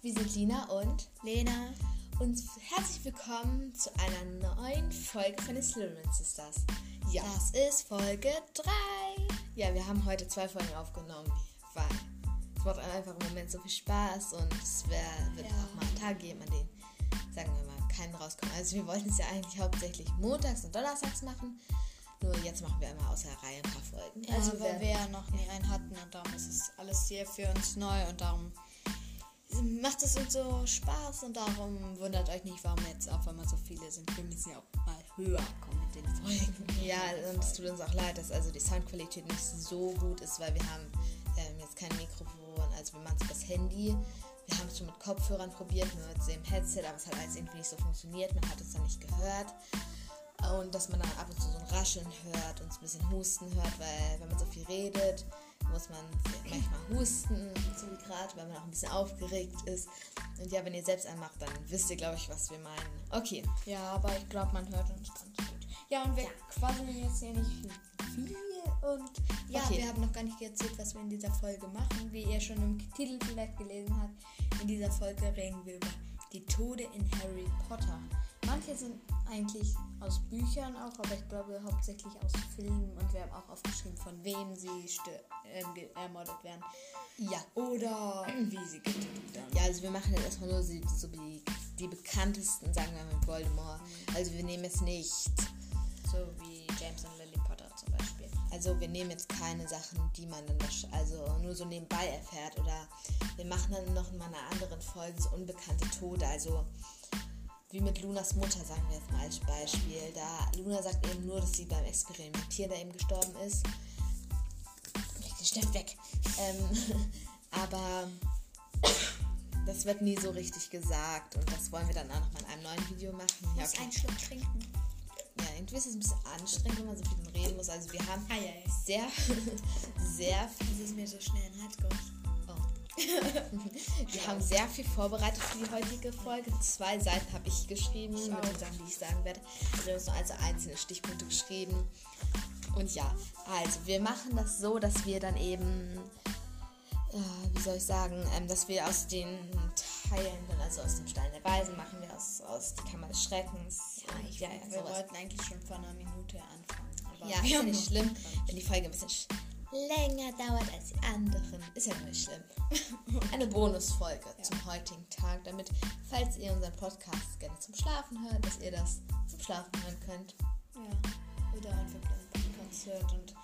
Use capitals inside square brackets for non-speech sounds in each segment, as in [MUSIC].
Wir sind Lina und Lena. Und herzlich willkommen zu einer neuen Folge von den Slytherin Sisters. Ja. Das ist Folge 3. Ja, wir haben heute zwei Folgen aufgenommen, weil es macht einfach im Moment so viel Spaß und es wär, wird ja. auch mal einen Tag geben, an denen, sagen wir mal, keinen rauskommt. Also wir wollten es ja eigentlich hauptsächlich montags und donnerstags machen. Nur jetzt machen wir immer außer Reihe ein paar Folgen. Ja, also weil wir ja noch nie einen hatten und darum ist es alles hier für uns neu und darum macht es uns so Spaß und darum wundert euch nicht, warum jetzt auf einmal so viele sind. Wir müssen ja auch mal höher kommen mit den Folgen. Ja, und es tut uns auch leid, dass also die Soundqualität nicht so gut ist, weil wir haben ähm, jetzt kein Mikrofon, also wir machen es übers Handy. Wir haben es schon mit Kopfhörern probiert, mit dem Headset, aber es hat alles irgendwie nicht so funktioniert. Man hat es dann nicht gehört. Und dass man dann ab und zu so ein Rascheln hört und ein bisschen Husten hört, weil wenn man so viel redet, muss man manchmal husten, so wie gerade, weil man auch ein bisschen aufgeregt ist. Und ja, wenn ihr selbst anmacht, dann wisst ihr, glaube ich, was wir meinen. Okay. Ja, aber ich glaube, man hört uns ganz gut. Ja, und wir ja. quasseln jetzt hier nicht viel. Und ja, okay. wir haben noch gar nicht erzählt, was wir in dieser Folge machen. Wie ihr schon im Titel vielleicht gelesen habt, in dieser Folge reden wir über die Tode in Harry Potter. Manche sind eigentlich aus Büchern auch, aber ich glaube hauptsächlich aus Filmen und wir haben auch aufgeschrieben, von wem sie äh, ermordet werden. Ja. Oder [CLEARS THROAT] wie sie getötet werden. Ja, also wir machen jetzt erstmal nur so, so die, die bekanntesten, sagen wir mal mit Voldemort. Mhm. Also wir nehmen jetzt nicht. So wie James und Lily Potter zum Beispiel. Also wir nehmen jetzt keine Sachen, die man dann also nur so nebenbei erfährt. Oder wir machen dann noch in einer anderen Folge so unbekannte Tode. Also wie mit Lunas Mutter, sagen wir jetzt mal als Beispiel. Da Luna sagt eben nur, dass sie beim Experimentieren da eben gestorben ist. Leg den Stift weg. Ähm, [LAUGHS] aber das wird nie so richtig gesagt und das wollen wir dann auch noch mal in einem neuen Video machen. Ja, okay. einen Schluck trinken. Ja, irgendwie ist es ein bisschen anstrengend, wenn man so viel reden muss. Also wir haben ja, ja. sehr, [LAUGHS] sehr viel. Das ist mir so schnell in den Hals gerutscht. [LAUGHS] Wir haben sehr viel vorbereitet für die heutige Folge. Zwei Seiten habe ich geschrieben mit den Sachen, die ich sagen werde. Wir haben also einzelne Stichpunkte geschrieben. Und ja, also wir machen das so, dass wir dann eben, äh, wie soll ich sagen, ähm, dass wir aus den Teilen, also aus dem Stein der Weisen, machen wir aus, aus die Kammer des Schreckens. Ja, ich, ja, ja, wir wollten eigentlich schon vor einer Minute anfangen. ja, [LAUGHS] ist nicht [LAUGHS] schlimm, wenn die Folge ein bisschen länger dauert als die anderen. Ist ja nicht schlimm. [LAUGHS] Eine Bonusfolge ja. zum heutigen Tag, damit, falls ihr unseren Podcast gerne zum Schlafen hört, dass ihr das zum Schlafen hören könnt. Ja, oder einfach einen Podcast hört und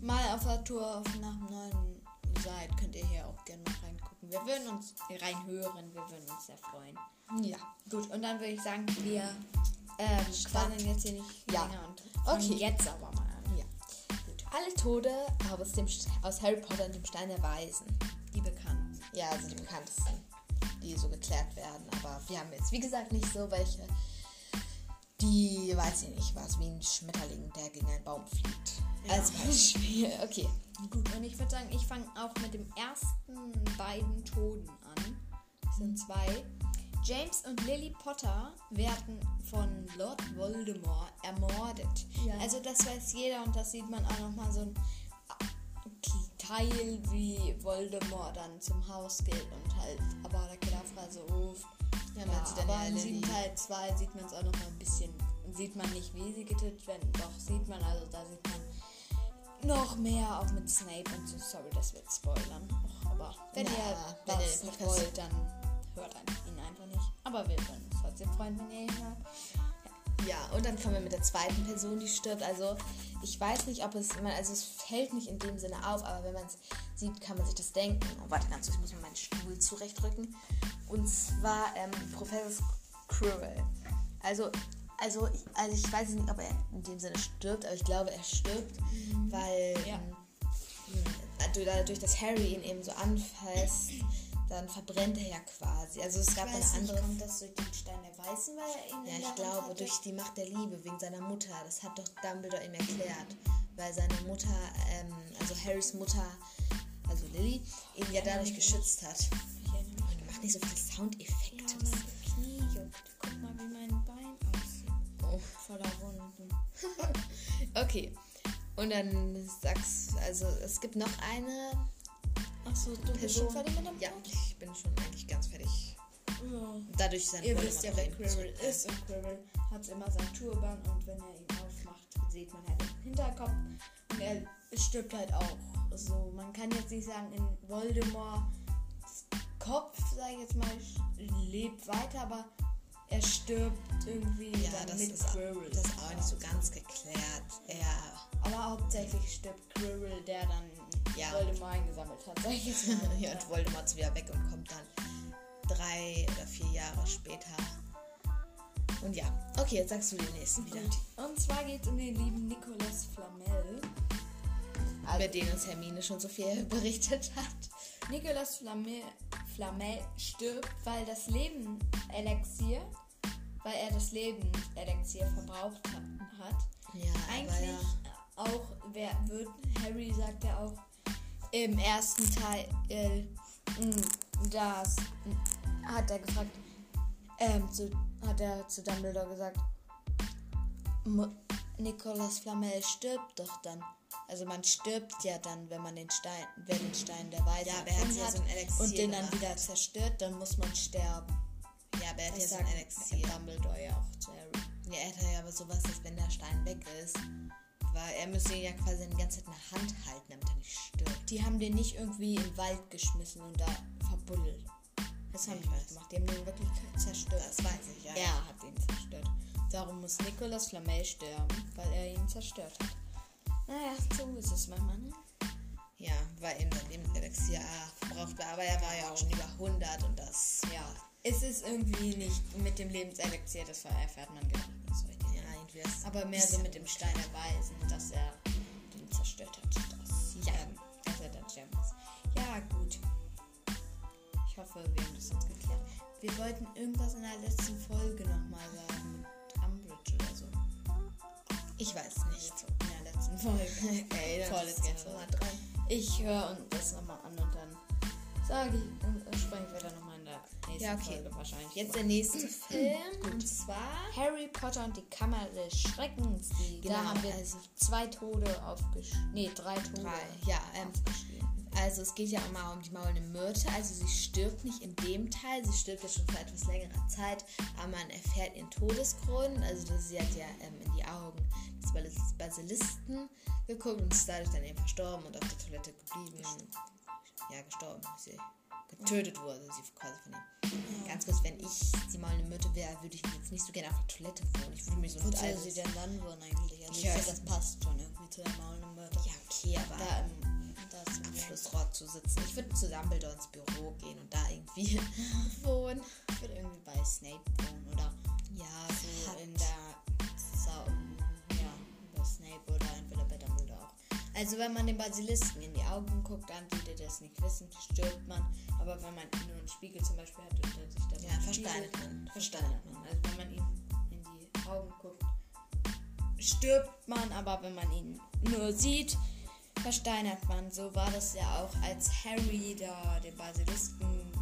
mal auf der Tour auf nach dem neuen seid, könnt ihr hier auch gerne noch reingucken. Wir würden uns reinhören, wir würden uns sehr freuen. Ja. Gut, und dann würde ich sagen, wir ähm, quasseln jetzt hier nicht ja. länger und okay. jetzt aber mal alle Tode aus, dem, aus Harry Potter und dem Stein der Weisen. Die bekannten. Ja, also die bekanntesten, die so geklärt werden. Aber wir haben jetzt, wie gesagt, nicht so welche, die, weiß ich nicht, was, wie ein Schmetterling, der gegen einen Baum fliegt. Ja. Als Beispiel. [LAUGHS] Okay. Gut, und ich würde sagen, ich fange auch mit dem ersten beiden Toden an. Das sind zwei. James und Lily Potter werden von Lord Voldemort ermordet. Ja. Also das weiß jeder und das sieht man auch nochmal so ein Teil, wie Voldemort dann zum Haus geht und halt aber der Kedavra so ruft. Ja, ja aber in Lily. Teil 2 sieht man es auch nochmal ein bisschen, sieht man nicht, wie sie getötet werden, doch sieht man, also da sieht man noch mehr, auch mit Snape und so. Sorry, das wird spoilern. aber wenn ja, ihr wenn das ihr wollt, dann hört einfach nicht. Aber wir würden uns trotzdem freuen, wenn ihr ihn hört. Ja, und dann kommen wir mit der zweiten Person, die stirbt. Also ich weiß nicht, ob es, also es fällt nicht in dem Sinne auf, aber wenn man es sieht, kann man sich das denken. Oh, warte ganz kurz, ich muss mir meinen Stuhl zurechtrücken. Und zwar ähm, Professor Quirrell. Also, also, ich, also ich weiß nicht, ob er in dem Sinne stirbt, aber ich glaube, er stirbt, mhm. weil ja. ähm, dadurch, dass Harry ihn eben so anfasst, dann verbrennt er ja quasi. Also es ich gab eine andere. Nicht, kommt das durch den Stein der Weißen, weil er ihn Ja, ich glaube, durch die Macht der Liebe, wegen seiner Mutter. Das hat doch Dumbledore ihm erklärt. Weil seine Mutter, ähm, also Harrys Mutter, also Lily, ihn ja dadurch geschützt hat. Man macht nicht so viele Soundeffekte. Ja, mein Knie juckt. Guck mal, wie mein Bein aussieht. Oh. Voller Wunden. [LAUGHS] okay. Und dann sagst also es gibt noch eine Achso, du bist schon fertig mit dem Ja, ich bin schon eigentlich ganz fertig. Ja. Dadurch ist Ihr wisst ja, wer Quirrell ist und Quirrell hat immer seinen Turban und wenn er ihn aufmacht, sieht man halt den Hinterkopf und er stirbt halt auch. So, man kann jetzt nicht sagen, in Voldemort Kopf, sag ich jetzt mal, lebt weiter, aber er stirbt irgendwie ja, das mit ist, Quirrell. Das ist auch nicht so ganz geklärt. Ja. Aber hauptsächlich stirbt Quirrell, der dann ja. Voldemort eingesammelt hat, sag ich jetzt mal. ja, und Voldemort ist wieder weg und kommt dann drei oder vier Jahre später. Und ja, okay, jetzt sagst du den nächsten wieder. Und zwar geht es um den lieben Nicolas Flamel. Also, über den uns Hermine schon so viel [LAUGHS] berichtet hat. Nicolas Flamel, Flamel stirbt, weil das Leben Elixier, weil er das Leben Elixier verbraucht hat. Ja, Eigentlich ja. auch, wer wird, Harry sagt ja auch im ersten Teil, äh, das hat er gefragt, ähm, zu, hat er zu Dumbledore gesagt, Nicolas Flamel stirbt doch dann. Also man stirbt ja dann, wenn man den Stein, wer den Stein der Weise ja, aber er hat, ja so ein Elixier und den dann wieder zerstört, dann muss man sterben. Ja, aber er hat ja so ein Elixier. Dumbledore ja auch zu Harry. Ja, er hat ja aber sowas, dass wenn der Stein weg ist, weil er müsste ja quasi die ganze Zeit in der Hand halten, damit er nicht stirbt. Die haben den nicht irgendwie in den Wald geschmissen und da verbuddelt. Das haben die nicht gemacht. Die haben den wirklich zerstört. Das weiß ich, ja. Er hat ihn zerstört. Darum muss Nicolas Flamel sterben, weil er ihn zerstört hat. Naja, so ist es manchmal, ne? Ja, weil eben sein Lebenselixier verbraucht war. Aber er war ja auch schon über 100 und das. Ja. Es ist irgendwie nicht mit dem Lebenselixier, das erfährt man gar nicht so irgendwie Aber mehr so mit dem Stein erweisen, dass er den zerstört hat. Das, ja. Ähm, dass er der Gem ist. Ja, gut. Ich hoffe, wir haben das jetzt geklärt. Wir wollten irgendwas in der letzten Folge nochmal sagen. Umbridge oder so. Ich weiß nicht. So letzten Folge. [LAUGHS] Ey, Vorletzte dran. Ich höre das nochmal an und dann sage ich, dann sprechen wir dann nochmal in der nächsten ja, okay. Folge wahrscheinlich. Jetzt der nächste Film und zwar Harry Potter und die Kammer des Schreckens. Genau. Da haben wir also zwei Tode aufgeschrieben. Nee, drei Tode. Drei, ja, ähm, also es geht ja immer um die maulende Myrte. Also sie stirbt nicht in dem Teil, sie stirbt ja schon vor etwas längerer Zeit, aber man erfährt ihren Todesgrund. Also sie hat ja ähm, in die Augen des Basilisten geguckt und ist dadurch dann eben verstorben und auf der Toilette geblieben. Ja, gestorben. Sie getötet wurde sie quasi von ihm. Ja. Ganz kurz, wenn ich die maulende Myrte wäre, würde ich jetzt nicht so gerne auf der Toilette wohnen. Ich würde mir so Wo soll sie denn dann wohnen eigentlich? Also ich, finde, das passt schon irgendwie zu der maulenden Myrte. Ja, okay, aber... Da, ähm, am Flussrohr zu sitzen. Ich würde zu Dumbledore ins Büro gehen und da irgendwie [LAUGHS] wohnen. Ich würde irgendwie bei Snape wohnen oder ja, so Hat in der Sau ja, bei Snape oder Also wenn man den Basilisken in die Augen guckt, dann er das nicht wissen, stirbt man. Aber wenn man nur einen Spiegel zum Beispiel hat und er sich dann ja, versteinert man. Versteinert man. Also wenn man ihn in die Augen guckt, stirbt man, aber wenn man ihn nur sieht, versteinert man. So war das ja auch, als Harry da den Basilisken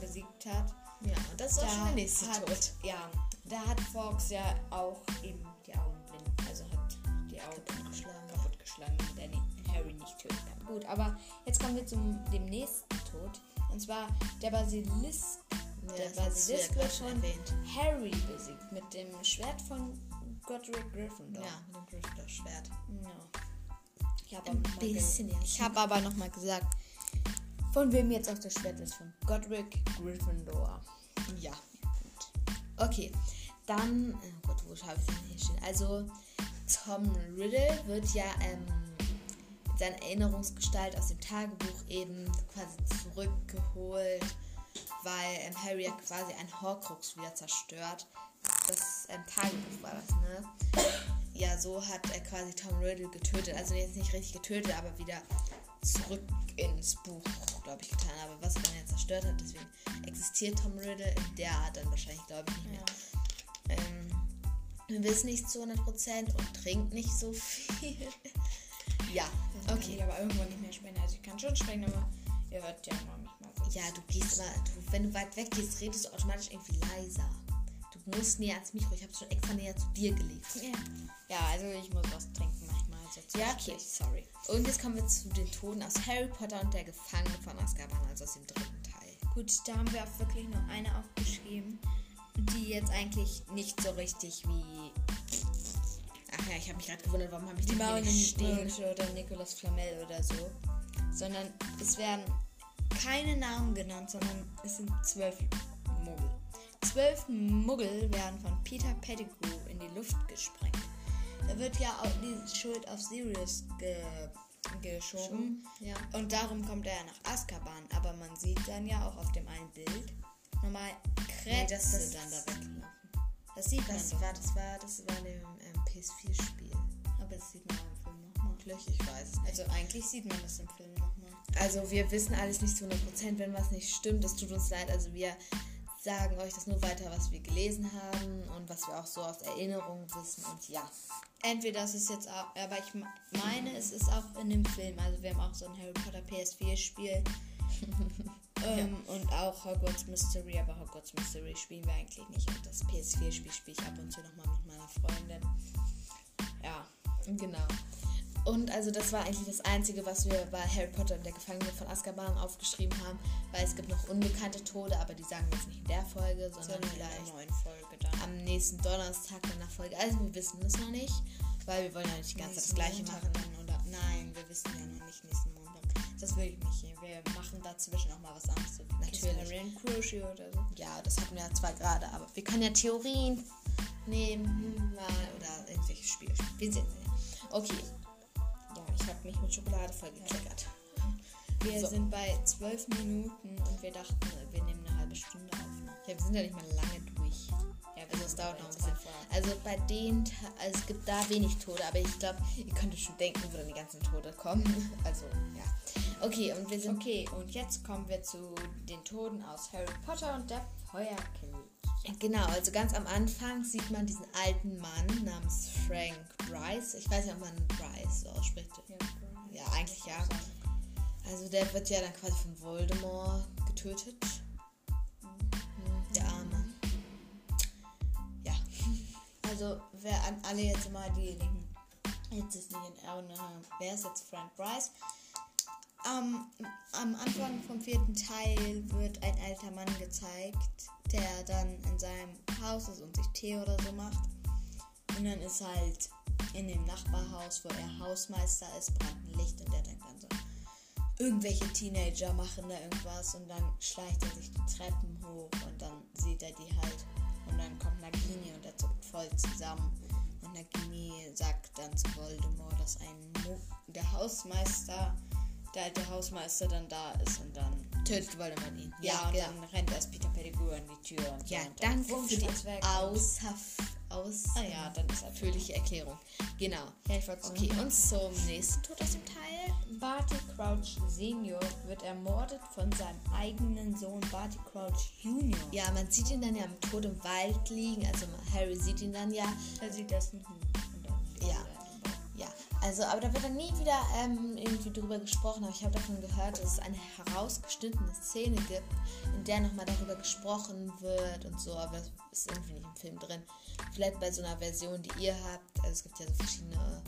besiegt hat. Ja, und das war schon der nächste hat, Tod. Ja, da hat Fox ja auch eben die Augen blind, also hat die Augen kaputtgeschlagen, kaputtgeschlagen, der Harry nicht töten kann. Gut, aber jetzt kommen wir zum dem nächsten Tod. Und zwar der Basilisk. Der Basilisk wird von erwähnt. Harry besiegt mit dem Schwert von Godric Gryffindor. Ja, mit dem Gryffindor-Schwert. Ja. Ich habe bisschen. Ich habe aber noch mal gesagt, von wem jetzt auch das Schwert ist. Von Godric Gryffindor. Ja. Gut. Okay. Dann, oh Gott, wo habe ich denn hier stehen? Also, Tom Riddle wird ja ähm, seine Erinnerungsgestalt aus dem Tagebuch eben quasi zurückgeholt, weil ähm, Harry ja quasi ein Horcrux wieder zerstört. Das ähm, Tagebuch war das, ne? ja, so hat er quasi Tom Riddle getötet. Also jetzt nicht richtig getötet, aber wieder zurück ins Buch, glaube ich, getan. Aber was er dann jetzt zerstört hat, deswegen existiert Tom Riddle in der Art dann wahrscheinlich, glaube ich, nicht mehr. Ja. Ähm, wir wissen nicht zu 100% und trinkt nicht so viel. [LAUGHS] ja, okay. Ich aber irgendwann nicht mehr sprechen. Also ich kann schon sprechen, aber ihr hört ja immer mich mal. Ja, du gehst aber, du, wenn du weit weg gehst, redest du automatisch irgendwie leiser musst näher ans Mikro. Ich habe es schon extra näher zu dir gelegt. Ja. ja, also ich muss was trinken manchmal. Also ja, okay. Sorry. Und jetzt kommen wir zu den Toten aus Harry Potter und der Gefangene von Azkaban, also aus dem dritten Teil. Gut, da haben wir auch wirklich nur eine aufgeschrieben, die jetzt eigentlich nicht so richtig wie. Ach ja, ich habe mich gerade gewundert, warum habe ich die Maul stehen oder Nicolas Flamel oder so. Sondern es werden keine Namen genannt, sondern es sind zwölf Muggel. Zwölf Muggel werden von Peter Pettigrew in die Luft gesprengt. Da wird ja auch die Schuld auf Sirius ge geschoben. Ja. Und darum kommt er ja nach Azkaban. Aber man sieht dann ja auch auf dem einen Bild nochmal Krätze nee, das, das, dann da weglaufen. Das sieht das man. War, das, war, das war in dem ähm, PS4-Spiel. Aber das sieht man im Film nochmal. Vielleicht, ich weiß Also eigentlich sieht man das im Film nochmal. Also wir wissen alles nicht zu 100%, wenn was nicht stimmt. Es tut uns leid. Also wir sagen euch das nur weiter, was wir gelesen haben und was wir auch so aus Erinnerung wissen. Und ja. Entweder das ist jetzt auch, aber ich meine, es ist auch in dem Film. Also wir haben auch so ein Harry Potter PS4-Spiel. [LAUGHS] ähm, ja. Und auch Hogwarts Mystery, aber Hogwarts Mystery spielen wir eigentlich nicht. Und das PS4-Spiel spiele ich ab und zu nochmal mit meiner Freundin. Ja. Genau. Und also das war eigentlich das Einzige, was wir bei Harry Potter und der Gefangene von Azkaban aufgeschrieben haben, weil es gibt noch unbekannte Tode, aber die sagen wir jetzt nicht in der Folge, sondern so vielleicht neuen Folge am nächsten Donnerstag in der Folge. Also wir wissen es noch nicht, weil wir wollen ja nicht die ganze Zeit das gleiche Montag machen. Oder, nein, wir wissen ja noch nicht nächsten Montag. Das will ich nicht. Wir machen dazwischen auch mal was anderes. Natürlich. Crochet oder so. Ja, das hatten wir ja zwar gerade, aber wir können ja Theorien nehmen mal oder irgendwelche Spiele spielen. Wir sehen ja. Okay, ich habe mich mit Schokolade vollgekleckert. Wir so. sind bei zwölf Minuten und wir dachten, wir nehmen eine halbe Stunde auf. Ja, wir sind ja nicht mal lange durch. Ja, also es dauert noch ein bisschen. Also bei denen, also es gibt da wenig Tode, aber ich glaube, ihr könnt schon denken, wo dann die ganzen Tode kommen. [LAUGHS] Also, ja. Okay, und wir sind. Okay, und jetzt kommen wir zu den Toten aus Harry Potter und der Feuerkelch. Genau, also ganz am Anfang sieht man diesen alten Mann namens Frank Bryce. Ich weiß nicht, ob man Bryce so ausspricht. Ja, ja, eigentlich ja. Also der wird ja dann quasi von Voldemort getötet. Also wer an alle jetzt mal diejenigen jetzt ist nicht in Erinnerung haben, wer ist jetzt Frank Bryce? Um, am Anfang vom vierten Teil wird ein alter Mann gezeigt, der dann in seinem Haus ist und sich Tee oder so macht. Und dann ist halt in dem Nachbarhaus, wo er Hausmeister ist, brennt ein Licht und der denkt dann so, irgendwelche Teenager machen da irgendwas und dann schleicht er sich die Treppen hoch und dann sieht er die halt und dann kommt Nagini und er zuckt voll zusammen und Nagini sagt dann zu Voldemort, dass ein Mo der Hausmeister, der alte Hausmeister dann da ist und dann tötet Voldemort ihn. Ja, ja und genau. dann rennt erst Peter Pettigrew an die Tür. Und ja, danke für die außer, aus, ah, ja, dann ist ausführliche Erklärung. Genau. Ja, ich okay, und zum nächsten Tod aus dem Teil. Barty Crouch Senior wird ermordet von seinem eigenen Sohn Barty Crouch Junior. Ja, man sieht ihn dann ja im Tod im Wald liegen. Also Harry sieht ihn dann ja. Er sieht das nicht. Also, aber da wird dann nie wieder ähm, irgendwie drüber gesprochen. Aber ich habe davon gehört, dass es eine herausgeschnittene Szene gibt, in der nochmal darüber gesprochen wird und so. Aber das ist irgendwie nicht im Film drin. Vielleicht bei so einer Version, die ihr habt. Also es gibt ja so verschiedene,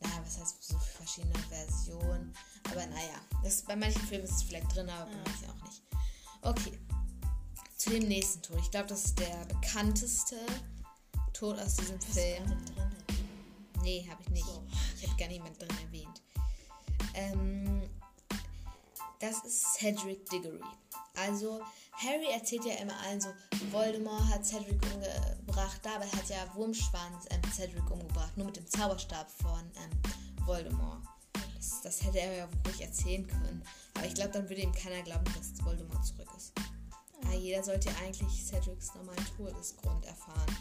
naja, was heißt so verschiedene Versionen. Aber naja, das, bei manchen Filmen ist es vielleicht drin, aber bei ja. manchen auch nicht. Okay. Zu dem nächsten Tod. Ich glaube, das ist der bekannteste Tod aus diesem was Film. Drin? Nee, habe ich nicht. So. Ich habe gar niemand drin erwähnt. Ähm, das ist Cedric Diggory. Also, Harry erzählt ja immer allen so, Voldemort hat Cedric umgebracht, dabei hat ja Wurmschwanz ähm, Cedric umgebracht, nur mit dem Zauberstab von ähm, Voldemort. Das, das, hätte er ja ruhig erzählen können. Aber ich glaube, dann würde ihm keiner glauben, dass Voldemort zurück ist. Aber jeder sollte eigentlich Cedrics normalen Todesgrund erfahren.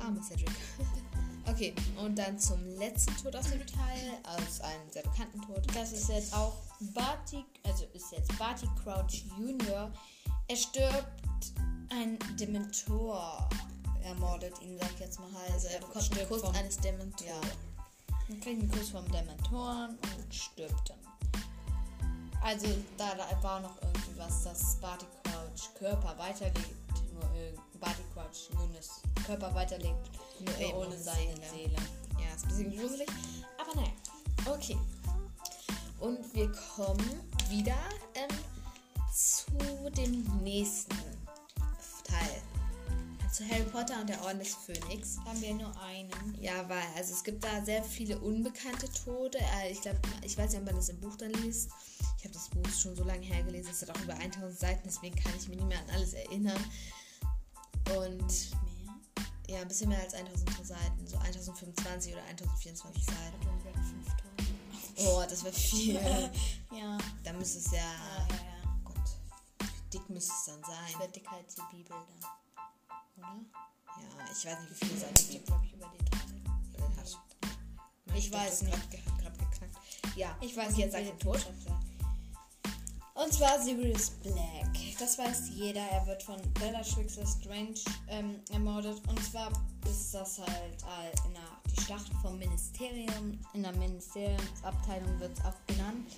Arme Cedric. [LAUGHS] Okay, und dann zum letzten Tod aus dem Teil, aus einem sehr bekannten Tod. Das ist jetzt auch Barty, also ist jetzt Barty Crouch Jr. Er stirbt, ein Dementor ermordet ihn, sag ich jetzt mal halt. Also er bekommt einen Kuss eines Dementors. Ja. Er kriegt einen Kuss vom Dementoren und stirbt dann. Also da, da war noch irgendwie was, dass Barty Crouch Körper weiterlebt. Nur Barty Crouch Nunes Körper weiterlebt nur eben ohne Seele. Seele. Ja, ist ein bisschen gruselig. Aber naja. Okay. Und wir kommen wieder ähm, dem nächsten Teil. Zu Harry Potter und der Orden des Phönix. Haben wir nur einen. Ja, weil, also es gibt da sehr viele unbekannte Tode. Äh, ich glaube, ich weiß nicht, ob man das im Buch dann liest. Ich habe das Buch schon so lange hergelesen, es hat auch über 1000 Seiten, deswegen kann ich mich nicht mehr an alles erinnern. Und? Ja, ein bisschen mehr als 1000 Seiten, so 1025 oder 1024 Seiten. Oh, das wäre viel. [LAUGHS] ja. Da müsste es ja. ja, ja, ja. Gott, wie dick müsste es dann sein? Das wäre dick als die Bibel dann. Oder? Ja, ich weiß nicht, wie viele Seiten Bibel, glaube ich, über die drei. Ich weiß nicht. Gerade geknackt. Ja, ich weiß nicht. Jetzt sagt den Tod. Und zwar Sirius Black. Das weiß jeder. Er wird von Bellatrix Strange ähm, ermordet. Und zwar ist das halt in der, die Schlacht vom Ministerium. In der Ministeriumsabteilung wird es auch genannt.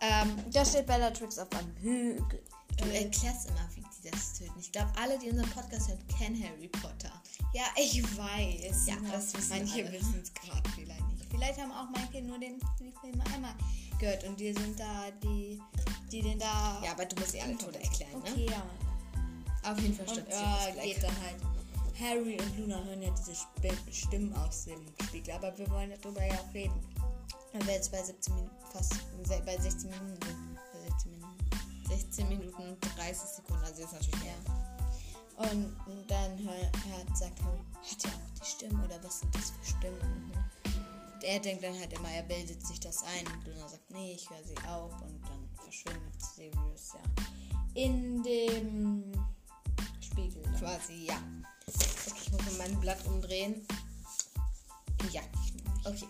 Ähm, da steht Bellatrix auf einem Hügel. Du erklärst immer, wie die das töten. Ich glaube, alle, die unseren Podcast hören, kennen Harry Potter. Ja, ich weiß. Ja, das wissen manche wissen es gerade vielleicht. Vielleicht haben auch manche nur den Film einmal gehört und die sind da, die, die den da. Ja, aber du musst sie alle Tode erklären, okay, ne? Okay, ja. Auf jeden Fall stimmt und, äh, geht dann halt. Harry und Luna hören ja diese Stimmen aus dem Spiegel, aber wir wollen darüber ja auch reden. Wenn wir jetzt bei 17 Minuten, fast bei 16 Minuten sind. Bei 16 Minuten. 16 Minuten und 30 Sekunden, also jetzt natürlich mehr. Und, und dann hört, sagt Harry, hat er auch die Stimmen oder was sind das für Stimmen? Mhm er denkt dann halt immer, er bildet sich das ein. Und Luna sagt, nee, ich höre sie auch. Und dann verschwindet Sirius ja in dem Spiegel. Dann. Quasi, ja. Okay, ich muss mal mein Blatt umdrehen. Ja. Okay.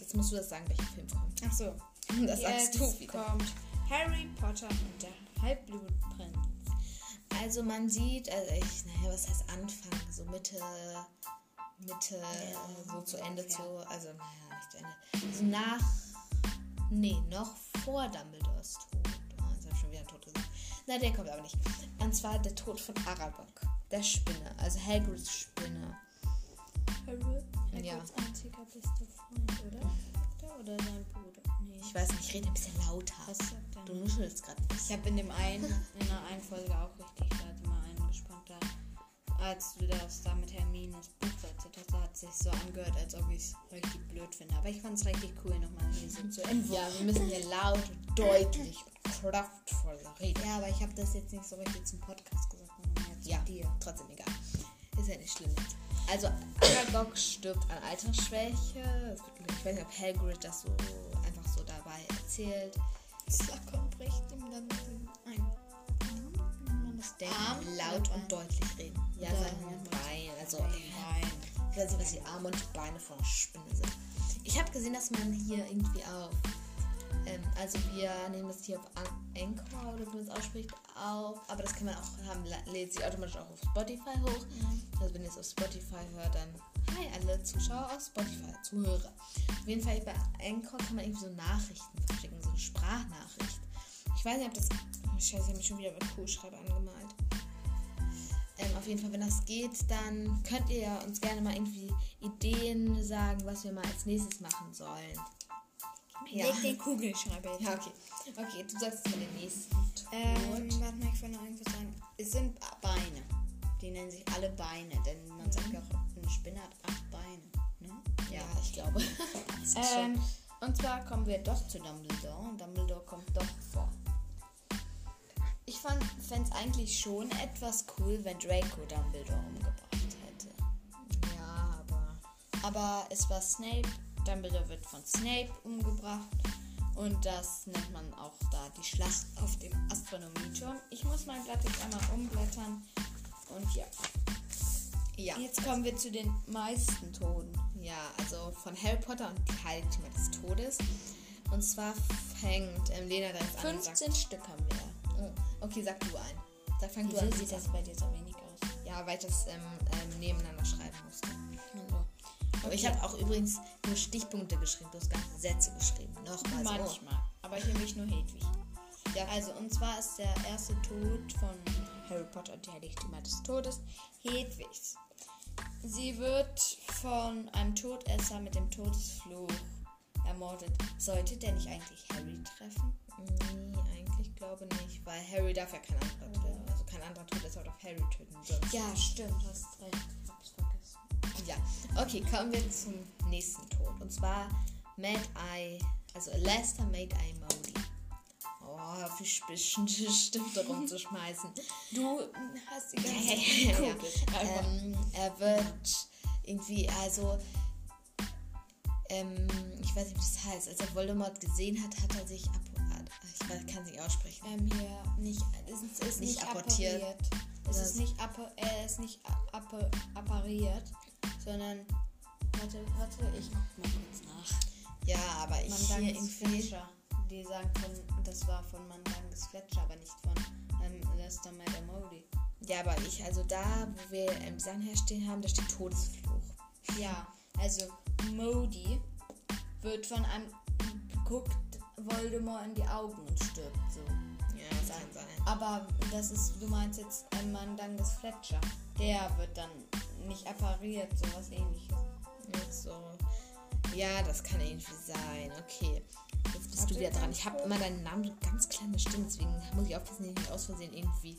Jetzt musst du das sagen, welcher Film kommt. Ach so. [LAUGHS] Das sagst Jetzt du wieder. kommt Harry Potter und der Halbblutprinz. Also man sieht, also ich, naja, was heißt Anfang? So Mitte Mitte, ja, so zu Ende zu, also naja, nicht zu Ende, also nach, nee, noch vor Dumbledores Tod. Oh, jetzt habe ich schon wieder einen Tod gesagt. Nein, der kommt aber nicht. Und zwar der Tod von Aragog, der Spinne, also Hagrids Spinne. Hagrid? Hagrids ja. einziger bester Freund, oder? Oder sein Bruder? Nee. Ich weiß nicht, ich rede ein bisschen lauter. Was sagt? Du nuschelst gerade. Ich habe in dem einen, in der einen Folge auch richtig da mal eingespannt, da als du das da mit Hermines Buch erzählt hast, hat es sich so angehört, als ob ich es richtig blöd finde. Aber ich fand es richtig cool, nochmal hier so zu entwurfen. Ja, wir müssen hier laut und deutlich und kraftvoll reden. Ja, aber ich habe das jetzt nicht so richtig zum Podcast gesagt, sondern zu ja, dir. trotzdem egal. Ist ja nicht schlimm Also, Aragog stirbt an Altersschwäche. Ich weiß nicht, ob Hagrid das so einfach so dabei erzählt. Slughorn bricht ihm dann ein denken, Arm laut und deutlich reden. Ja, sein Bein. Also, Bein. Ich weiß nicht, was die Arme und die Beine von der Spinne sind. Ich habe gesehen, dass man hier irgendwie auf. Ähm, also, wir nehmen das hier auf Anchor oder wie man es ausspricht, auf. Aber das kann man auch haben, lädt sich automatisch auch auf Spotify hoch. Mhm. Also, wenn ihr es auf Spotify hört, dann. Hi, alle Zuschauer auf Spotify, Zuhörer. Auf jeden Fall bei Anchor kann man irgendwie so Nachrichten verschicken, so eine Sprachnachricht. Ich weiß nicht, ob das Scheiße, ich habe mich schon wieder mit Kugelschreiber angemalt. Ähm, auf jeden Fall, wenn das geht, dann könnt ihr uns gerne mal irgendwie Ideen sagen, was wir mal als nächstes machen sollen. Ja. Leg den Kugelschreiber jetzt. Ja, okay. Okay, du sagst jetzt mal den nächsten. Ähm, warte mal, ich will noch irgendwas sagen. Es sind Beine. Die nennen sich alle Beine, denn man mhm. sagt ja auch, eine Spinne hat acht Beine. Ne? Ja, ich glaube. [LAUGHS] ähm, und zwar kommen wir doch zu Dumbledore und Dumbledore kommt doch vor ich fände es eigentlich schon etwas cool, wenn Draco Dumbledore umgebracht hätte. Ja, aber. Aber es war Snape. Dumbledore wird von Snape umgebracht. Und das nennt man auch da die Schlacht auf dem Astronomieturm. Ich muss mein Blatt jetzt einmal umblättern. Und ja. Ja. Jetzt kommen wir zu den meisten Toten. Ja, also von Harry Potter und die Heiligtümer des Todes. Und zwar fängt ähm, Lena da jetzt 15 an. 15 Stück haben wir. Okay, sag du ein. Sag, fang Wieso du an. sieht das bei dir so wenig aus? Ja, weil ich das ähm, ähm, nebeneinander schreiben musste. Also. Aber ich habe auch übrigens nur Stichpunkte geschrieben, du hast ganze Sätze geschrieben. Nochmal so. Manchmal. Aber hier mich nur Hedwig. Ja, also und zwar ist der erste Tod von Harry Potter und die Heiligtümer des Todes Hedwigs. Sie wird von einem Todesser mit dem Todesfluch ermordet. Sollte der nicht eigentlich Harry treffen? Nee, eigentlich glaube nicht, weil Harry darf ja kein anderer töten. Also kein anderer Tod ist auch auf Harry töten. Sonst ja, stimmt, hast recht. Ich hab's vergessen. Ja, okay, kommen wir zum nächsten Tod. Und zwar Mad Eye, also Lester Made Eye Modi. Oh, auf die Stifte rumzuschmeißen. Du hast die ganze Zeit ja, ja, ja. Ähm, Er wird irgendwie, also ähm, ich weiß nicht, wie das heißt, als er Voldemort gesehen hat, hat er sich ab ich kann sich aussprechen. Ähm, hier nicht, es ist, ist nicht, nicht apportiert. Es ist nicht, appa, er ist nicht appa, appariert, sondern warte, warte, ich mach mal kurz nach. Ja, aber ich Mandanges Fletcher. Die sagen von, das war von Mandanges Fletcher, aber nicht von ähm, Lester Modi. Ja, aber ich, also da, wo wir im Sang herstehen haben, da steht Todesfluch. Ja, also Modi wird von einem guckt Voldemort in die Augen und stirbt so. Ja, das kann sein. Aber das ist, du meinst jetzt ein Mann dann des Fletcher. Der wird dann nicht appariert, sowas ähnliches. Ach so. Ja, das kann irgendwie sein. Okay. Jetzt bist Warte, du wieder dran. Ich habe immer deinen Namen ganz kleine Stimme, deswegen muss ich aufpassen, dass ich nicht aus Versehen irgendwie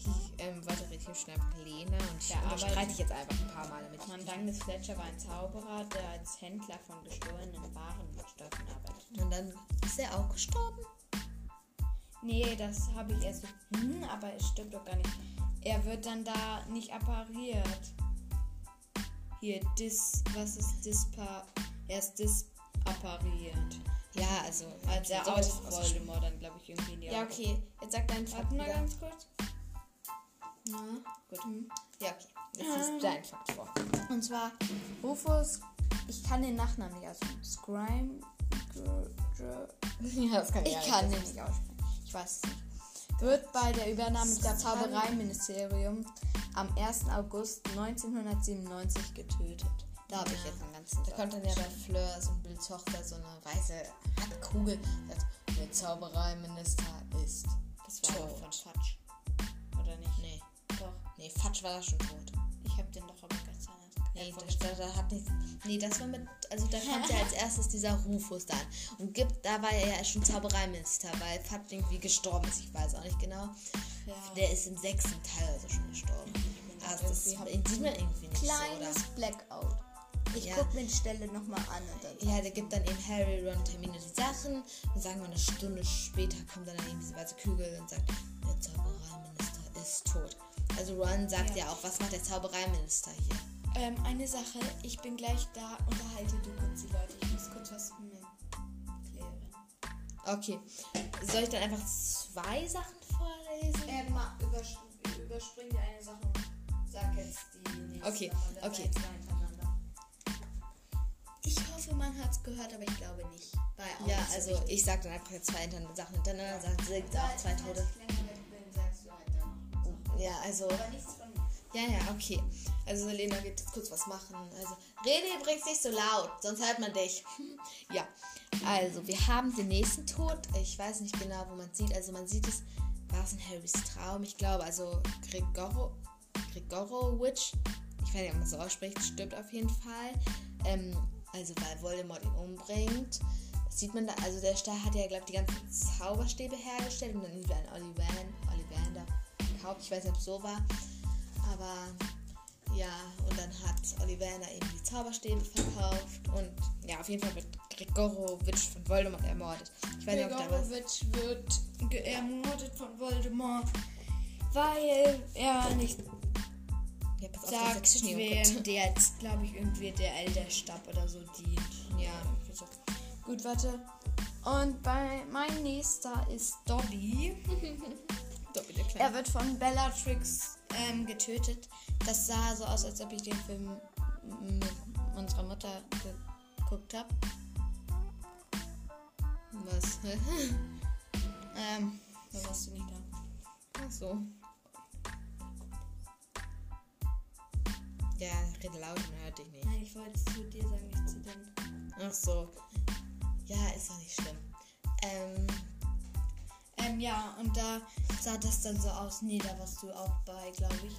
[LAUGHS] ähm, warte, ich habe schnell Lena und ich ja, unterstreite ich jetzt einfach ein paar Mal damit. Mandanges Fletcher war ein Zauberer, der als Händler von gestohlenen Warenstoffen arbeitet. Und dann ist er auch gestorben? Nee, das habe ich erst so, hm, aber es stimmt doch gar nicht. Er wird dann da nicht appariert. Hier, dis, was ist dispa, er ist disappariert. Ja, also als er auf Voldemort dann, glaube ich, irgendwie in die Ja, okay. Jetzt sag deinen Fakt mal ganz kurz. Ja, gut. Mhm. Ja, okay. Jetzt ist dein Fakt vor. Und zwar Rufus, ich kann den Nachnamen nicht aussprechen. Scrime. [LAUGHS] Ja, das kann ich Ich kann den nicht aussprechen. Ich weiß es nicht. Wird bei der Übernahme des Zaubereiministeriums am 1. August 1997 getötet. Da habe ich jetzt einen ganzen. Da kommt dann ja bei Fleur so ein Bild Tochter, so eine weiße Handkugel. Der Zaubereiminister ist. Das war tot. von Fatsch. Oder nicht? Nee. Doch. Nee, Fatsch war schon tot. Ich habe den doch aber Nee, das, da, hat nicht. Nee, das war mit. Also da kommt ja als erstes dieser Rufus dann. Und gibt, da war er ja schon Zaubereiminister, weil Fatsch irgendwie gestorben ist. Ich weiß auch nicht genau. Ja. Der ist im sechsten Teil also schon gestorben. Also das sieht man irgendwie nicht Kleines so, Blackout. Ich ja. gucke mir die Stelle nochmal an. Und ja, der gibt dann eben Harry, Ron, Termine die Sachen. Und sagen wir eine Stunde später kommt dann eben diese weiße Kugel und sagt, der Zaubereiminister ist tot. Also Ron sagt ja, ja auch, was macht der Zaubereiminister hier? Ähm, eine Sache, ich bin gleich da, unterhalte du kurz die Leute. Ich muss kurz was klären. Okay. Soll ich dann einfach zwei Sachen vorlesen? Ähm, mal übers überspring eine Sache und sag jetzt die nächste. Okay, okay. Ich hoffe, man hat es gehört, aber ich glaube nicht. ja, also so ich sage dann einfach jetzt zwei Sachen hintereinander, sagen sie auch zwei Tode. Ja, also. Ja, ja, okay. Also Selena wird jetzt kurz was machen. Also rede übrigens nicht so laut, sonst hört man dich. [LAUGHS] ja. Also wir haben den nächsten Tod. Ich weiß nicht genau, wo man sieht. Also man sieht es. War es in Harrys Traum? Ich glaube, also Gregoro, Gregorowitsch, ich weiß nicht, ob man so ausspricht, stirbt auf jeden Fall. Ähm, also weil Voldemort ihn umbringt. Das sieht man da, also der Star hat ja, glaube ich, die ganzen Zauberstäbe hergestellt und dann irgendwie ein Ollivander, Ollivander gekauft. Ich weiß nicht, ob es so war. Aber ja, und dann hat Ollivander eben die Zauberstäbe verkauft und ja, auf jeden Fall wird Gregorowitsch von Voldemort ermordet. Ich weiß nicht, ob da was... wird ermordet von Voldemort, weil er nicht ja, pass auf, sagt, wem der jetzt, glaube ich, irgendwie der Elderstab oder so dient. Ja, so. Gut, warte. Und bei mein nächster ist Dobby. [LAUGHS] Dobby der Kleine. Er wird von Bellatrix ähm, getötet. Das sah so aus, als ob ich den Film mit unserer Mutter geguckt habe. Was? [LAUGHS] ähm, da warst du nicht da. Ach so. Ja, rede laut, man hört dich nicht. Nein, ich wollte es zu dir sagen, nicht zu dem. Ach so. Ja, ist doch nicht schlimm. Ähm. Ähm, ja, und da sah das dann so aus. Nee, da warst du auch bei, glaube ich.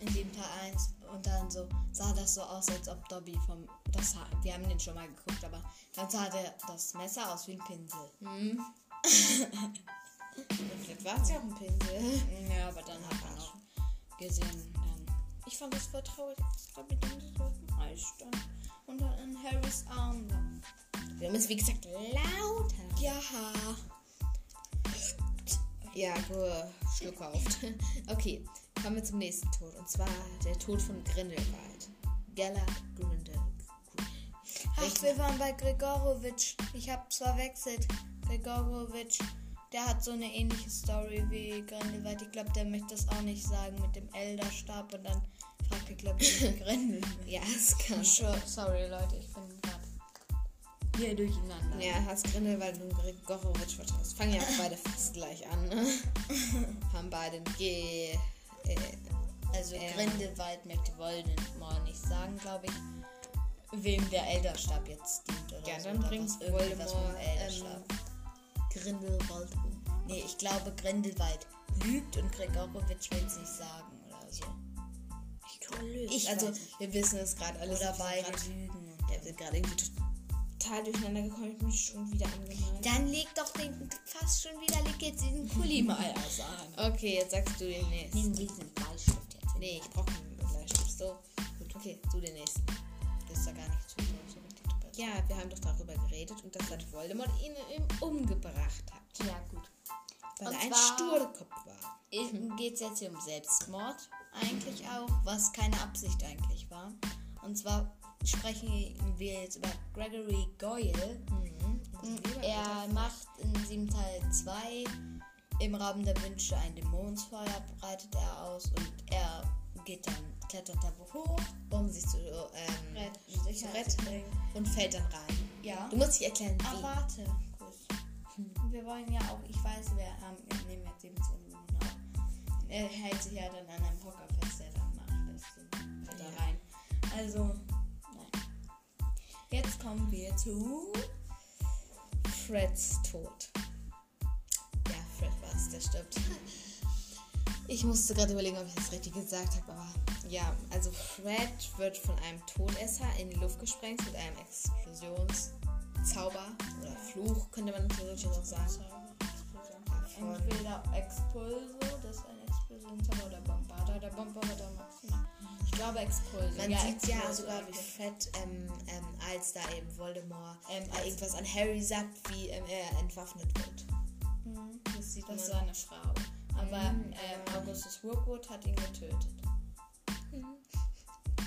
in dem Teil 1 und dann so sah das so aus, als ob Dobby vom. Das, wir haben den schon mal geguckt, aber dann sah der, das Messer aus wie ein Pinsel. Hm. Vielleicht war es ja auch ein Pinsel. Ja, aber dann hat man auch gesehen. Dann, ich fand das voll traurig, dass Dobby dann so im Eis stand und dann in Harrys Arm. Wir haben es wie gesagt lauter. Ja. Ja, nur Schluck auf. [LAUGHS] Okay, kommen wir zum nächsten Tod. Und zwar der Tod von Grindelwald. Gella Grindelwald. Ach, wir waren bei Gregorowitsch. Ich hab's verwechselt. Gregorowitsch, der hat so eine ähnliche Story wie Grindelwald. Ich glaube, der möchte das auch nicht sagen mit dem Elderstab und dann fragt er, glaube ich, [LAUGHS] Grindelwald. ja, es kann. Sure. Sorry, Leute, ich hier durcheinander. Ja, hast Grindelwald und Gregorowitsch vertauscht. Fangen ja auch beide fast gleich an, ne? [LAUGHS] Haben beide G. Äh, also äh, Grindelwald möchte Voldemort nicht sagen, glaube ich, wem der Elderstab jetzt dient oder Ja, so, dann bringt Voldemort ähm, Grindelwald um. Nee, ich glaube Grindelwald lügt und Gregorowitsch will es nicht sagen oder so. Ich glaube, ich also, wir wissen es gerade alles. Oder beide lügen. Der wird gerade irgendwie total durcheinander gekommen. Ich bin schon wieder angemalt. Dann leg doch den fast schon wieder, leg jetzt diesen Kuli mal aus an. Okay, jetzt sagst du den nächsten. Nimm diesen Bleistift jetzt. Nee, ich brauche keinen Bleistift. So, gut. Okay, du den nächsten. Das ist da gar nicht so, so richtig drüber. Ja, wir haben doch darüber geredet und dass hat Voldemort ihn, ihn umgebracht hat. Ja, gut. Weil und er ein Sturkopf war. Geht es jetzt hier um Selbstmord eigentlich auch, was keine Absicht eigentlich war. Und zwar sprechen wir jetzt über Gregory Goyle. Mhm. Er macht in diesem Teil 2 im Raum der Wünsche ein Dämonsfeuer, breitet er aus und er geht dann, klettert da hoch, um sich zu, ähm, Red, zu retten und fällt dann rein. Ja. Du musst dich erklären, wie. Ah, warte. Hm. Wir wollen ja auch, ich weiß, wir haben, wir nehmen jetzt eben so Er hält sich ja dann an einem Hocker fest, der dann fällt ja. da rein. Also, kommen wir zu Freds Tod. Ja, Fred war es, der stirbt. Ich musste gerade überlegen, ob ich das richtig gesagt habe, aber ja, also Fred wird von einem Todesser in die Luft gesprengt mit einem Explosionszauber oder Fluch, könnte man theoretisch auch sagen. Entweder Expulso, das ist ein Explosionszauber, oder Bombarda. Der Bombarda maximal Expulsion. Man ja, sieht Expulsion. ja sogar, wie fett ähm, ähm, als da eben Voldemort ähm, irgendwas an Harry sagt, wie ähm, er entwaffnet wird. Mhm. Das sieht das man. war eine Frau. Aber mhm, ähm, Augustus Rookwood hat ihn getötet. Mhm.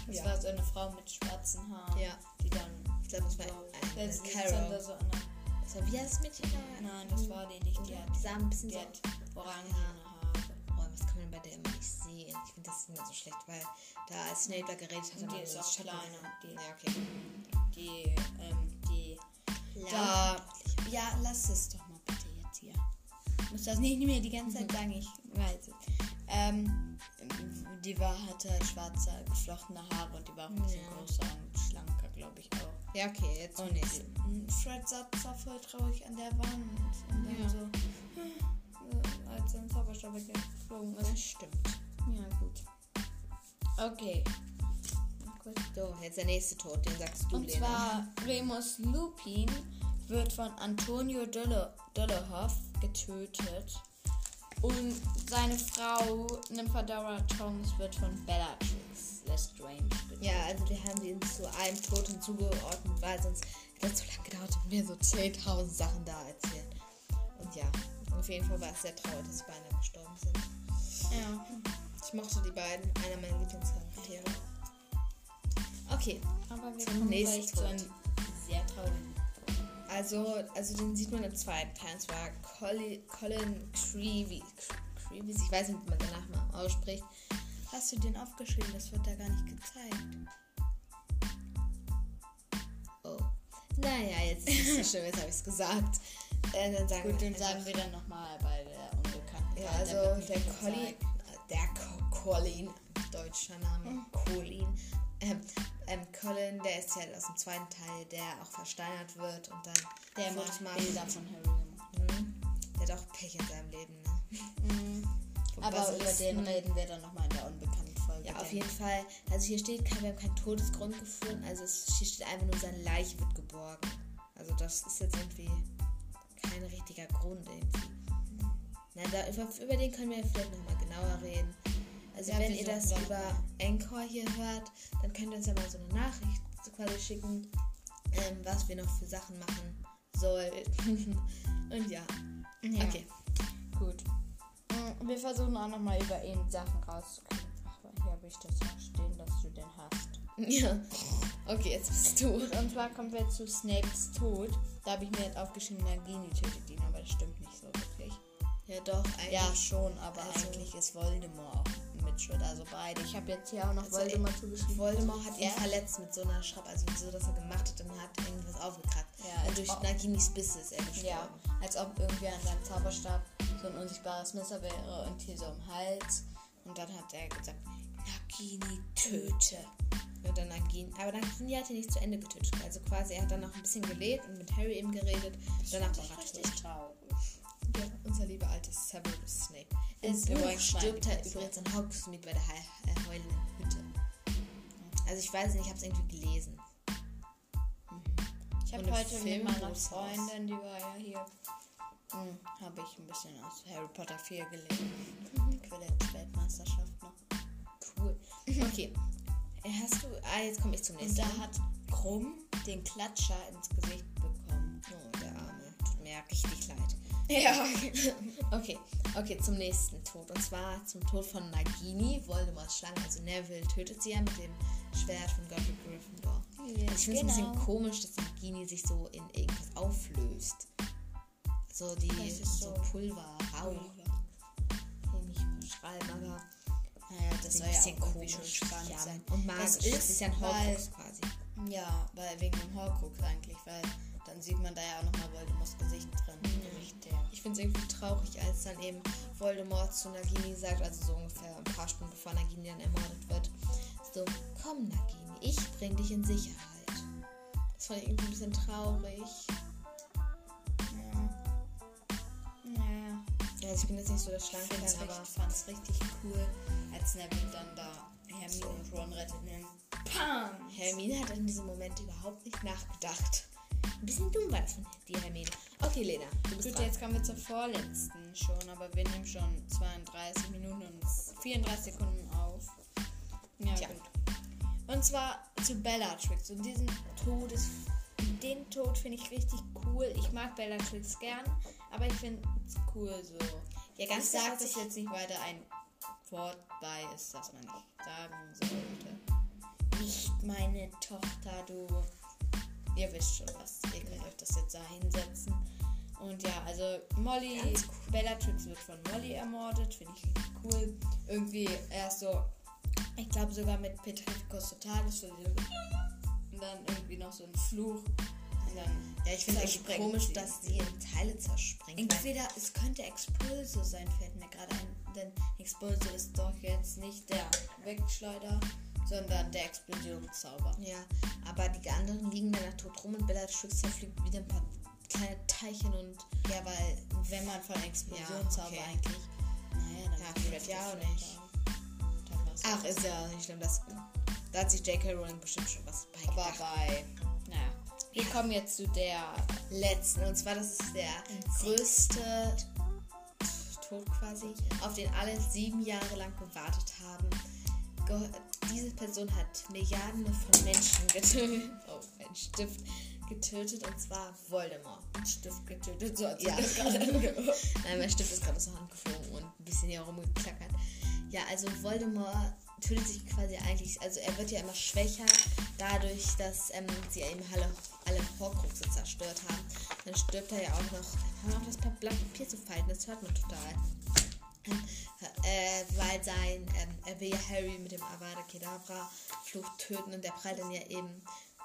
Das ja. war so eine Frau mit schwarzen Haaren, ja. die dann. Ich glaube, das war so, eine Carol. So eine, das war wie das Mädchen da? Nein, das war die nicht. Die, die sah ein bisschen die so. Hat orange Was kann man bei der immer nicht sehen? Ich finde das immer so schlecht, weil da als Snape da geredet hat, die ist auch kleiner. Die, ja, okay. Die, ähm, die. Da, ja, lass es doch mal bitte jetzt hier. Ich muss das nicht mehr die ganze Zeit sagen, ich weiß es. Ähm, die war, hatte halt schwarze, geflochtene Haare und die war auch ein bisschen ja. größer und schlanker, glaube ich auch. Ja, okay, jetzt und. Fred saß da voll traurig an der Wand und dann ja. so, äh, als sein Zauberstab weggeflogen ist. Das stimmt. Ja, gut. Okay. So, jetzt der nächste Tod, den sagst du, Und Lena. zwar Remus Lupin wird von Antonio Dolohov getötet. Und seine Frau Nymphadora Tongs wird von Bellatrix Lestrange getötet. Ja, also wir haben ihn zu einem Tod hinzugeordnet, weil sonst hätte es so lange gedauert und mir so 10.000 Sachen da erzählen. Und ja, auf jeden Fall war es sehr traurig, dass beinahe gestorben sind. Ja. Ich mochte die beiden, einer meiner Lieblingscharaktere. Okay, aber wir zum nächsten zu einem sehr traurigen. Also, also den sieht man im zweiten Teil. Und zwar Colin, Colin Creevy. Creevy, ich weiß nicht, wie man den Nachnamen ausspricht. Hast du den aufgeschrieben? Das wird da gar nicht gezeigt. Oh. Naja, jetzt ist es so schlimm, jetzt habe ich es gesagt. [LAUGHS] Äh, dann sagen Gut, wir dann sagen wir dann nochmal bei der Unbekannten. Ja, also der, der Colin, der Colin, deutscher Name, mhm. Colin. Ähm, ähm, Colin, der ist ja aus dem zweiten Teil, der auch versteinert wird und dann der macht Bilder von Harry. Mhm. Der hat auch Pech in seinem Leben, ne? Mhm. [LAUGHS] Aber über den reden wir dann nochmal in der unbekannten Folge. Ja, auf jeden Fall. Also hier steht, wir haben keinen Todesgrund gefunden. Also es, hier steht einfach nur, seine Leiche wird geborgen. Also das ist jetzt irgendwie kein richtiger Grund irgendwie. Na, da, über, über den können wir vielleicht nochmal genauer reden. Also ja, wenn ihr das über Anchor hier hört, dann könnt ihr uns ja mal so eine Nachricht quasi schicken, ähm, was wir noch für Sachen machen sollten. [LAUGHS] Und ja. ja. Okay. Gut. Mm, wir versuchen auch nochmal über ihn Sachen rauszukriegen. Ach, hier habe ich das auch stehen, dass du den hast. [LAUGHS] Ja. Okay, jetzt bist du. Und zwar kommen wir zu Snapes Tod. Da habe ich mir jetzt aufgeschrieben, Nagini tötet ihn, aber das stimmt nicht so wirklich. Ja, doch, eigentlich. Ja, schon, aber also eigentlich ist Voldemort auch mit Schuld, also beide. Ich habe jetzt hier auch noch also Voldemort zugeschrieben. Voldemort hat ihn ja? verletzt mit so einer Schraube, also so, dass er gemacht hat und hat irgendwas aufgekratzt. Ja, und durch ob, Naginis Bisse ist er gestorben. Ja, als ob irgendwie an seinem Zauberstab so ein unsichtbares Messer wäre und hier so im Hals. Und dann hat er gesagt, Nagini töte. Ja, dann Nagini, aber Nagini hat ihn nicht zu Ende getötet. Also quasi, er hat dann noch ein bisschen gelebt und mit Harry eben geredet. Das danach war er richtig traurig. Ja, unser lieber altes Severus Snape. Buch stirbt er übrigens in Hogsmeade bei der He äh, heulenden Hütte. Also ich weiß nicht, ich habe es irgendwie gelesen. Ich habe heute mit meiner Freundin, die war ja hier, hm, habe ich ein bisschen aus Harry Potter 4 gelesen. Mhm. Die Quidditch-Weltmeisterschaft noch. Cool. [LAUGHS] Okay. Hast du. Ah, jetzt komme ich zum nächsten. Und da hat Krumm den Klatscher ins Gesicht bekommen. Oh, der Arme. Tut mir ja richtig leid. Ja. [LAUGHS] okay, okay, zum nächsten Tod. Und zwar zum Tod von Nagini, Voldemorts Schlange. Also Neville tötet sie ja mit dem Schwert von Godric Gryffindor. Also ich finde es genau. ein bisschen genau. komisch, dass Nagini sich so in irgendwas auflöst. So die so, so Pulver, Rauch. Kann ich nicht beschreiben, aber naja, das soll ja auch komisch schon spannend ja. sein. Und magisch. Das ist, das ist ja ein Horcrux quasi. Ja, weil wegen dem Horcrux eigentlich, weil dann sieht man da ja auch nochmal Voldemorts Gesicht drin. Mhm. Richtig. Ich finde es irgendwie traurig, als dann eben Voldemort zu Nagini sagt, also so ungefähr ein paar Stunden bevor Nagini dann ermordet wird, so, komm Nagini, ich bring dich in Sicherheit. Das fand ich irgendwie ein bisschen traurig. Also ich bin jetzt nicht so der Schlanke, aber ich fand es richtig cool, als Neville dann da Hermine und Ron rettet. Pam! Hermine hat in diesem Moment überhaupt nicht nachgedacht. Ein bisschen dumm war das von dir, Hermine. Okay, Lena, du bist Gut, dran. jetzt kommen wir zur vorletzten schon, aber wir nehmen schon 32 Minuten und 34 Sekunden auf. Ja, Tja. gut. Und zwar zu Bellatrix. Und diesen Tod ist, den Tod finde ich richtig cool. Ich mag Bellatrix gern, aber ich finde es cool so. Ja, ganz ich sage das jetzt nicht weiter ein Wort bei ist, das man nicht sagen sollte. Nicht meine Tochter, du ihr wisst schon was. Ihr könnt euch das jetzt da hinsetzen. Und ja, also Molly, cool. Bellatrix wird von Molly ermordet, finde ich richtig cool. Irgendwie erst so, ich glaube sogar mit Petrificus Totalis und dann irgendwie noch so ein Fluch. Ja, ich finde es komisch, sie. dass sie in Teile zerspringt. Entweder es könnte Expulso sein, fällt mir gerade ein. Denn Expulso ist doch jetzt nicht der Wegschleuder, sondern der Explosionszauber. Ja, aber die anderen liegen dann tot rum und Bellatrix zerfliegt wieder ein paar kleine Teilchen und. Ja, weil wenn man von Explosionszauber ja, okay. eigentlich. Naja, dann ja, ja auch nicht. Ach, ist ja nicht schlimm. Das, da hat sich J.K. Rowling bestimmt schon was beigebracht. Aber bei. Wir kommen jetzt zu der letzten. Und zwar, das ist der größte Tod quasi, auf den alle sieben Jahre lang gewartet haben diese Person hat Milliarden von Menschen getötet. [LAUGHS] Oh, ein Stift getötet und zwar Voldemort. Ein Stift getötet, so hat sie ja. das gerade [LAUGHS] Nein, mein Stift ist gerade aus der Hand geflogen und ein bisschen hier rumgeklackert. Ja, also Voldemort tötet sich quasi eigentlich, also er wird ja immer schwächer, dadurch, dass ähm, sie eben alle, alle Horcruxe zerstört haben. Dann stirbt er ja auch noch, haben auch das Blatt Papier zu falten, das hört man total äh, weil sein, ähm, er will ja Harry mit dem Avada Kedavra Fluch töten und der prallt dann ja eben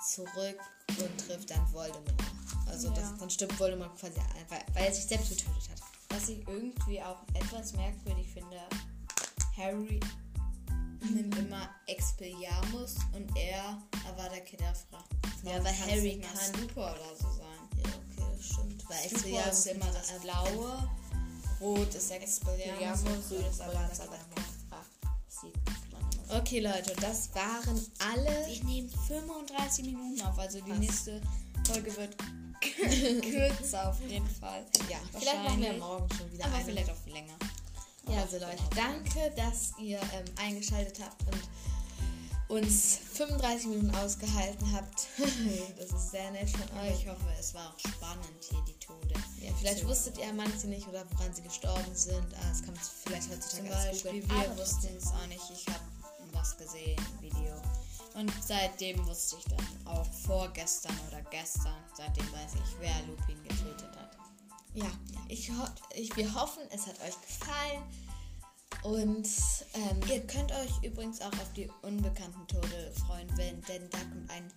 zurück und trifft dann Voldemort. Also ja. das, dann stirbt Voldemort quasi, weil, weil er sich selbst getötet hat. Was ich irgendwie auch etwas merkwürdig finde, Harry nimmt immer Expelliarmus und er Avada Kedavra. Ja, weil Harry kann super oder so sein. Ja, okay, das stimmt. Weil Expelliarmus ist immer das Blaue Rot ist Expelliarmus, grün ist aber aber Sieht man immer Okay, Leute, das waren alle. Wir nehmen 35 Minuten auf, also die Was? nächste Folge wird [LAUGHS] kürzer auf jeden Fall. Ja, vielleicht machen wir morgen schon wieder. Aber eine. vielleicht auch länger. Ja, also Leute, danke, dass ihr ähm, eingeschaltet habt und uns 35 Minuten ausgehalten habt. [LAUGHS] das ist sehr nett von euch. Ich hoffe, es war auch spannend hier, die Tode. Ja, vielleicht so. wusstet ihr manche nicht oder woran sie gestorben sind. Ah, das kann vielleicht heutzutage Zum Beispiel, wir wussten es auch nicht. Ich habe was gesehen, ein Video. Und seitdem wusste ich dann auch vorgestern oder gestern, seitdem weiß ich, wer Lupin getötet hat. Ja, ich, ho ich, wir hoffen, es hat euch gefallen. Und ähm, ihr könnt euch übrigens auch auf die unbekannten Tode freuen, wenn, denn da kommt ein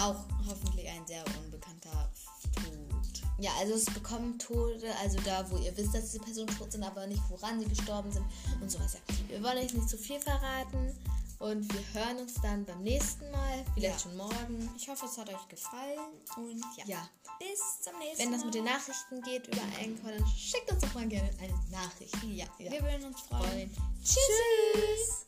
auch hoffentlich ein sehr unbekannter Tod. Ja, also es bekommen Tode, also da, wo ihr wisst, dass diese Personen tot sind, aber nicht, woran sie gestorben sind und sowas. Ja. Wir wollen euch nicht zu viel verraten. Und wir hören uns dann beim nächsten Mal, vielleicht ja. schon morgen. Ich hoffe, es hat euch gefallen. Und ja, ja. bis zum nächsten Mal. Wenn das mit den Nachrichten geht über Anchor, dann schickt uns doch mal gerne eine Nachricht. Ja, ja. wir würden uns freuen. Tschüss.